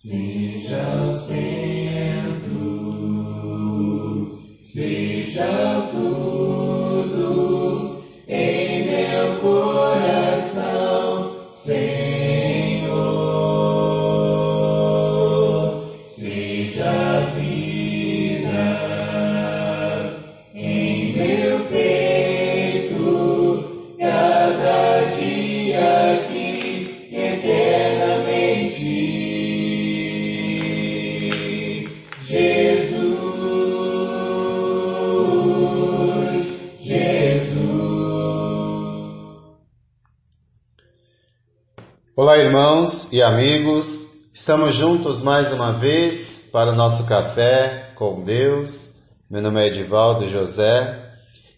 Seja o centro, seja tudo em meu coração, Olá, irmãos e amigos. Estamos juntos mais uma vez para o nosso café com Deus. Meu nome é Edivaldo José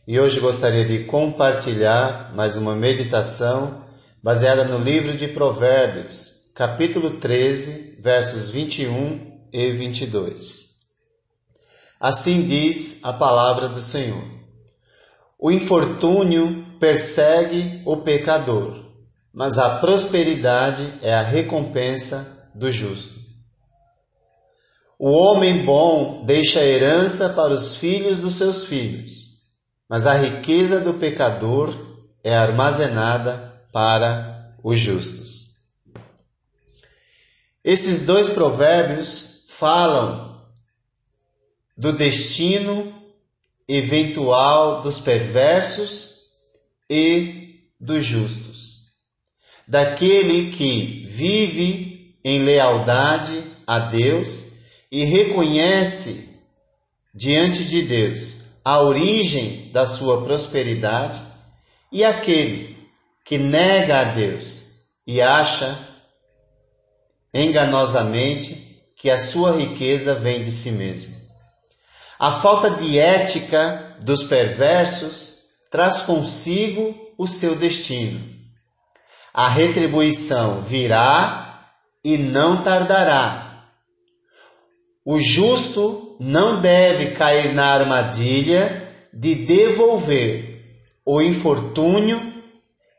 e hoje gostaria de compartilhar mais uma meditação baseada no livro de Provérbios, capítulo 13, versos 21 e 22. Assim diz a palavra do Senhor: O infortúnio persegue o pecador, mas a prosperidade é a recompensa do justo. O homem bom deixa herança para os filhos dos seus filhos, mas a riqueza do pecador é armazenada para os justos. Esses dois provérbios falam do destino eventual dos perversos e dos justos. Daquele que vive em lealdade a Deus e reconhece diante de Deus a origem da sua prosperidade, e aquele que nega a Deus e acha enganosamente que a sua riqueza vem de si mesmo. A falta de ética dos perversos traz consigo o seu destino. A retribuição virá e não tardará. O justo não deve cair na armadilha de devolver o infortúnio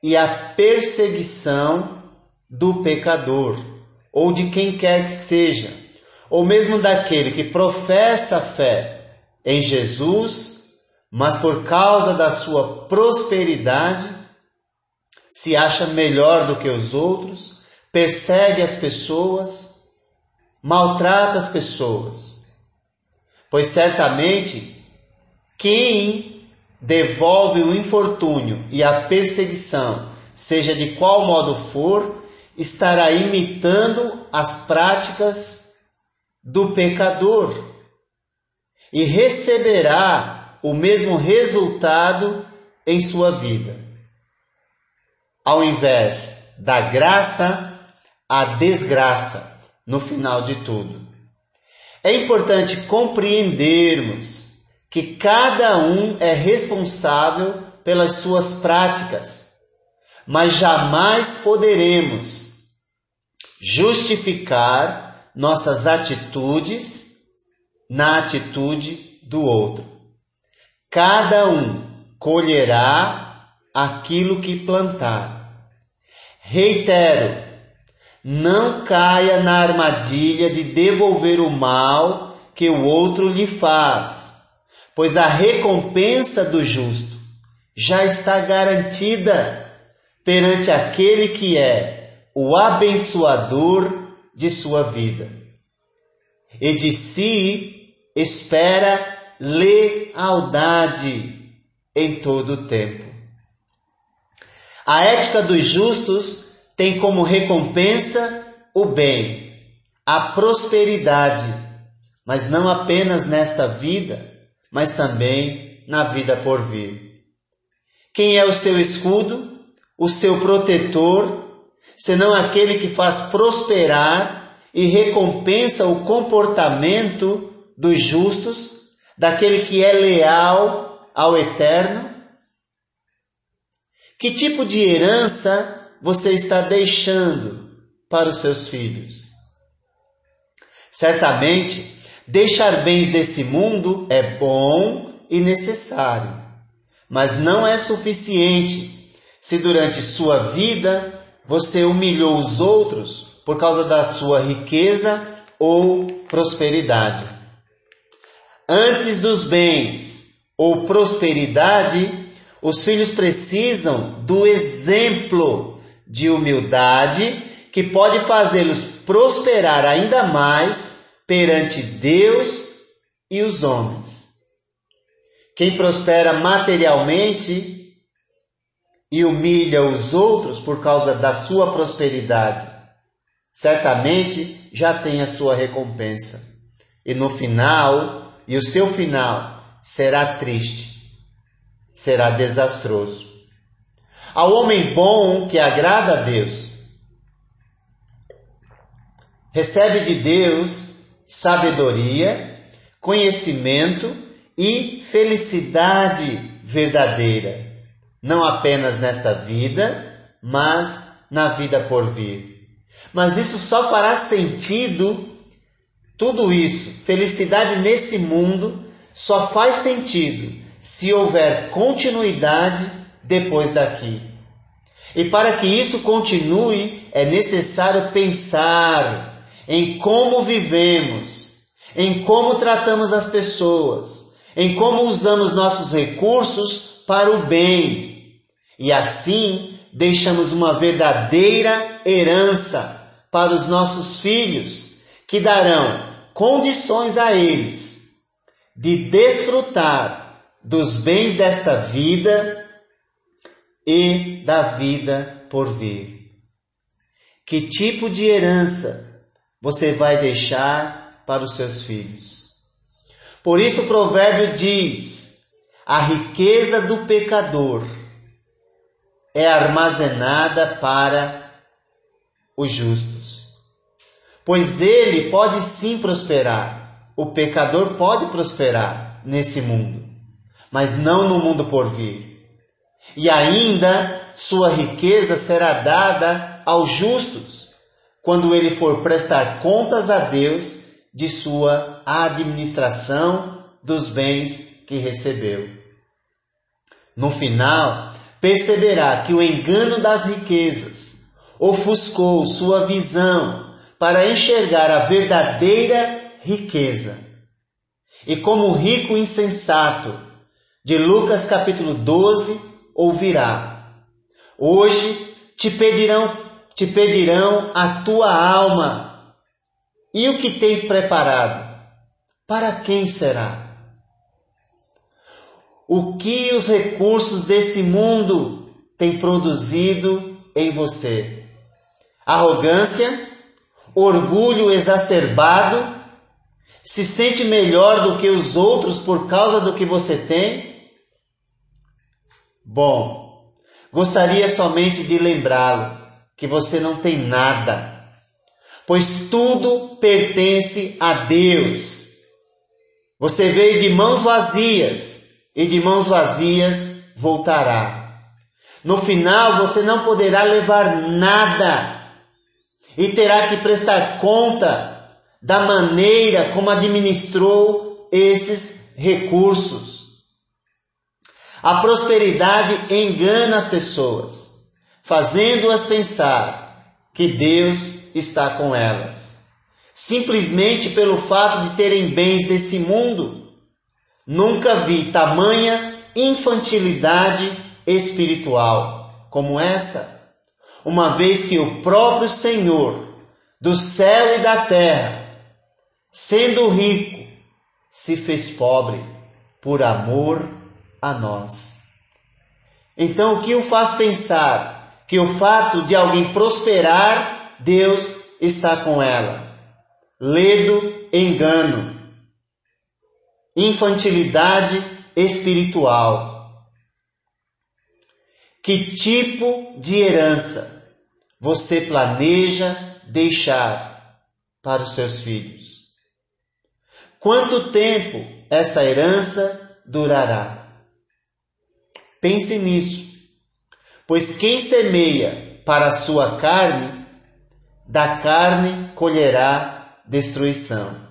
e a perseguição do pecador ou de quem quer que seja, ou mesmo daquele que professa fé em Jesus, mas por causa da sua prosperidade se acha melhor do que os outros, persegue as pessoas, maltrata as pessoas. Pois certamente quem devolve o infortúnio e a perseguição, seja de qual modo for, estará imitando as práticas do pecador e receberá o mesmo resultado em sua vida. Ao invés da graça, a desgraça no final de tudo. É importante compreendermos que cada um é responsável pelas suas práticas, mas jamais poderemos justificar nossas atitudes na atitude do outro. Cada um colherá aquilo que plantar. Reitero, não caia na armadilha de devolver o mal que o outro lhe faz, pois a recompensa do justo já está garantida perante aquele que é o abençoador de sua vida. E de si espera lealdade em todo o tempo. A ética dos justos tem como recompensa o bem, a prosperidade, mas não apenas nesta vida, mas também na vida por vir. Quem é o seu escudo, o seu protetor, senão aquele que faz prosperar e recompensa o comportamento dos justos, daquele que é leal ao eterno? Que tipo de herança você está deixando para os seus filhos? Certamente, deixar bens desse mundo é bom e necessário, mas não é suficiente se durante sua vida você humilhou os outros por causa da sua riqueza ou prosperidade. Antes dos bens ou prosperidade, os filhos precisam do exemplo de humildade que pode fazê-los prosperar ainda mais perante Deus e os homens. Quem prospera materialmente e humilha os outros por causa da sua prosperidade, certamente já tem a sua recompensa. E no final, e o seu final será triste, será desastroso. Ao homem bom que agrada a Deus, recebe de Deus sabedoria, conhecimento e felicidade verdadeira, não apenas nesta vida, mas na vida por vir. Mas isso só fará sentido, tudo isso, felicidade nesse mundo, só faz sentido se houver continuidade depois daqui. E para que isso continue, é necessário pensar em como vivemos, em como tratamos as pessoas, em como usamos nossos recursos para o bem. E assim deixamos uma verdadeira herança para os nossos filhos, que darão condições a eles de desfrutar dos bens desta vida e da vida por vir. Que tipo de herança você vai deixar para os seus filhos? Por isso o provérbio diz: a riqueza do pecador é armazenada para os justos. Pois ele pode sim prosperar, o pecador pode prosperar nesse mundo, mas não no mundo por vir. E ainda sua riqueza será dada aos justos, quando ele for prestar contas a Deus de sua administração dos bens que recebeu. No final, perceberá que o engano das riquezas ofuscou sua visão para enxergar a verdadeira riqueza. E como rico insensato, de Lucas capítulo 12, ouvirá: Hoje te pedirão, te pedirão a tua alma. E o que tens preparado? Para quem será? O que os recursos desse mundo têm produzido em você? arrogância, orgulho exacerbado, se sente melhor do que os outros por causa do que você tem? Bom, gostaria somente de lembrá-lo que você não tem nada, pois tudo pertence a Deus. Você veio de mãos vazias e de mãos vazias voltará. No final você não poderá levar nada e terá que prestar conta da maneira como administrou esses recursos. A prosperidade engana as pessoas, fazendo-as pensar que Deus está com elas, simplesmente pelo fato de terem bens desse mundo. Nunca vi tamanha infantilidade espiritual como essa uma vez que o próprio Senhor do céu e da terra, sendo rico, se fez pobre por amor a nós. Então, o que o faz pensar que o fato de alguém prosperar, Deus está com ela? Ledo, engano, infantilidade espiritual que tipo de herança você planeja deixar para os seus filhos? Quanto tempo essa herança durará? Pense nisso. Pois quem semeia para a sua carne, da carne colherá destruição.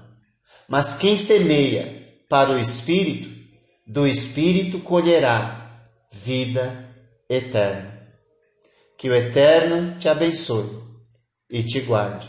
Mas quem semeia para o espírito, do espírito colherá vida eterna. Que o Eterno te abençoe e te guarde.